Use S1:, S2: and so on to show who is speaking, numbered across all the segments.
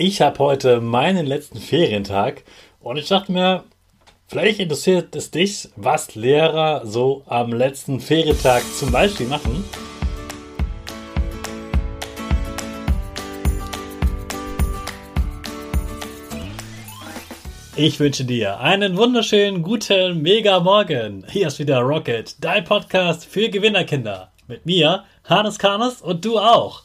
S1: Ich habe heute meinen letzten Ferientag und ich dachte mir, vielleicht interessiert es dich, was Lehrer so am letzten Ferientag zum Beispiel machen. Ich wünsche dir einen wunderschönen guten Mega Morgen. Hier ist wieder Rocket, dein Podcast für Gewinnerkinder. Mit mir, Hannes Karnes und du auch.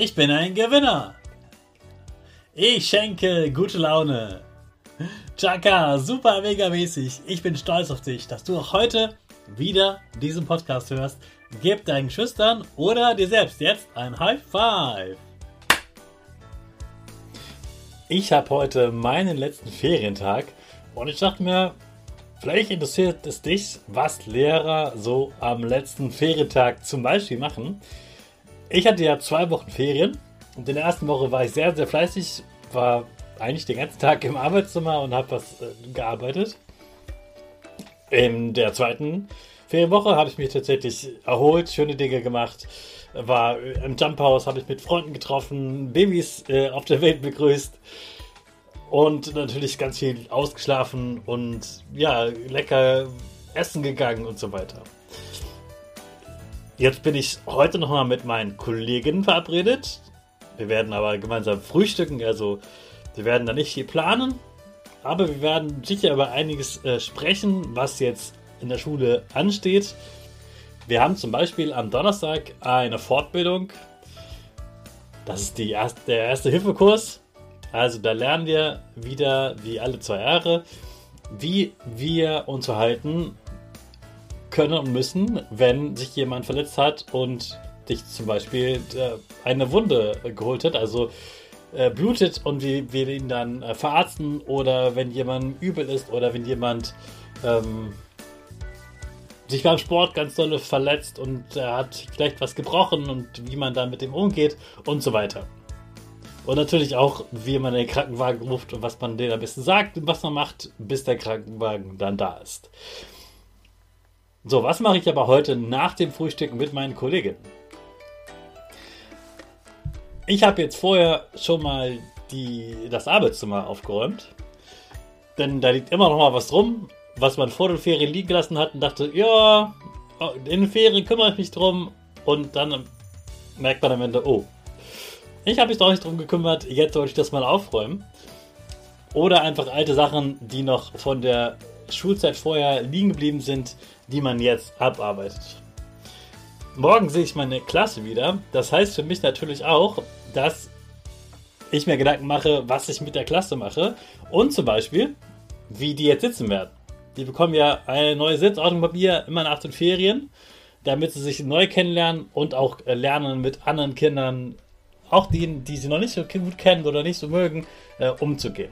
S1: Ich bin ein Gewinner. Ich schenke gute Laune. Chaka, super mega mäßig. Ich bin stolz auf dich, dass du auch heute wieder diesen Podcast hörst. Gib deinen Schüchtern oder dir selbst jetzt ein High Five. Ich habe heute meinen letzten Ferientag und ich dachte mir, vielleicht interessiert es dich, was Lehrer so am letzten Ferientag zum Beispiel machen. Ich hatte ja zwei Wochen Ferien und in der ersten Woche war ich sehr, sehr fleißig, war eigentlich den ganzen Tag im Arbeitszimmer und habe was äh, gearbeitet. In der zweiten Ferienwoche habe ich mich tatsächlich erholt, schöne Dinge gemacht, war im Jumphouse, habe ich mit Freunden getroffen, Babys äh, auf der Welt begrüßt und natürlich ganz viel ausgeschlafen und ja, lecker essen gegangen und so weiter. Jetzt bin ich heute nochmal mit meinen Kolleginnen verabredet. Wir werden aber gemeinsam frühstücken, also wir werden da nicht viel planen, aber wir werden sicher über einiges äh, sprechen, was jetzt in der Schule ansteht. Wir haben zum Beispiel am Donnerstag eine Fortbildung. Das ist die erste, der erste Hilfekurs. Also da lernen wir wieder, wie alle zwei Jahre, wie wir uns verhalten können und müssen, wenn sich jemand verletzt hat und dich zum Beispiel äh, eine Wunde geholt hat. Also äh, blutet und wir, wir ihn dann äh, verarzten oder wenn jemand übel ist oder wenn jemand ähm, sich beim Sport ganz doll verletzt und er hat vielleicht was gebrochen und wie man dann mit dem umgeht und so weiter. Und natürlich auch, wie man den Krankenwagen ruft und was man denen am besten sagt und was man macht, bis der Krankenwagen dann da ist. So, was mache ich aber heute nach dem Frühstück mit meinen Kolleginnen? Ich habe jetzt vorher schon mal die, das Arbeitszimmer aufgeräumt. Denn da liegt immer noch mal was drum, was man vor den Ferien liegen gelassen hat und dachte, ja, in den Ferien kümmere ich mich drum. Und dann merkt man am Ende, oh, ich habe mich doch nicht drum gekümmert, jetzt sollte ich das mal aufräumen. Oder einfach alte Sachen, die noch von der Schulzeit vorher liegen geblieben sind, die man jetzt abarbeitet. Morgen sehe ich meine Klasse wieder. Das heißt für mich natürlich auch, dass ich mir Gedanken mache, was ich mit der Klasse mache und zum Beispiel, wie die jetzt sitzen werden. Die bekommen ja eine neue Sitzordnung bei mir immer nach den Ferien, damit sie sich neu kennenlernen und auch lernen mit anderen Kindern, auch die, die sie noch nicht so gut kennen oder nicht so mögen, äh, umzugehen.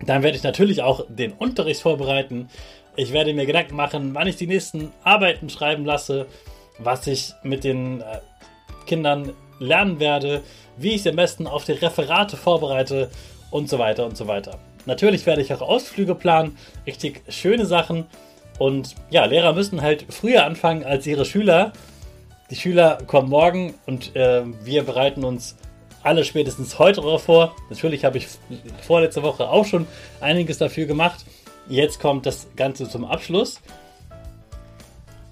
S1: Dann werde ich natürlich auch den Unterricht vorbereiten. Ich werde mir Gedanken machen, wann ich die nächsten Arbeiten schreiben lasse, was ich mit den äh, Kindern lernen werde, wie ich sie am besten auf die Referate vorbereite und so weiter und so weiter. Natürlich werde ich auch Ausflüge planen, richtig schöne Sachen. Und ja, Lehrer müssen halt früher anfangen als ihre Schüler. Die Schüler kommen morgen und äh, wir bereiten uns alle spätestens heute darauf vor. Natürlich habe ich vorletzte Woche auch schon einiges dafür gemacht. Jetzt kommt das Ganze zum Abschluss.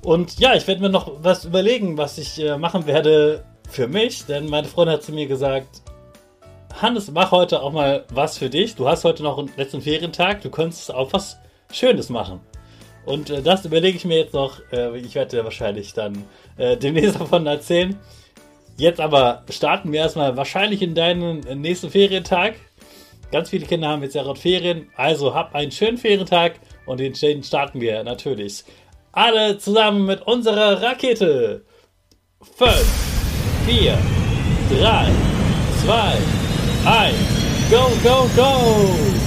S1: Und ja, ich werde mir noch was überlegen, was ich äh, machen werde für mich, denn meine Freundin hat zu mir gesagt, Hannes, mach heute auch mal was für dich. Du hast heute noch einen letzten Ferientag, du könntest auch was Schönes machen. Und äh, das überlege ich mir jetzt noch. Äh, ich werde wahrscheinlich dann demnächst davon erzählen. Jetzt aber starten wir erstmal wahrscheinlich in deinen nächsten Ferientag. Ganz viele Kinder haben jetzt ja Ferien. Also hab einen schönen Ferientag und den starten wir natürlich alle zusammen mit unserer Rakete. 5, 4, 3, 2, 1, go, go, go!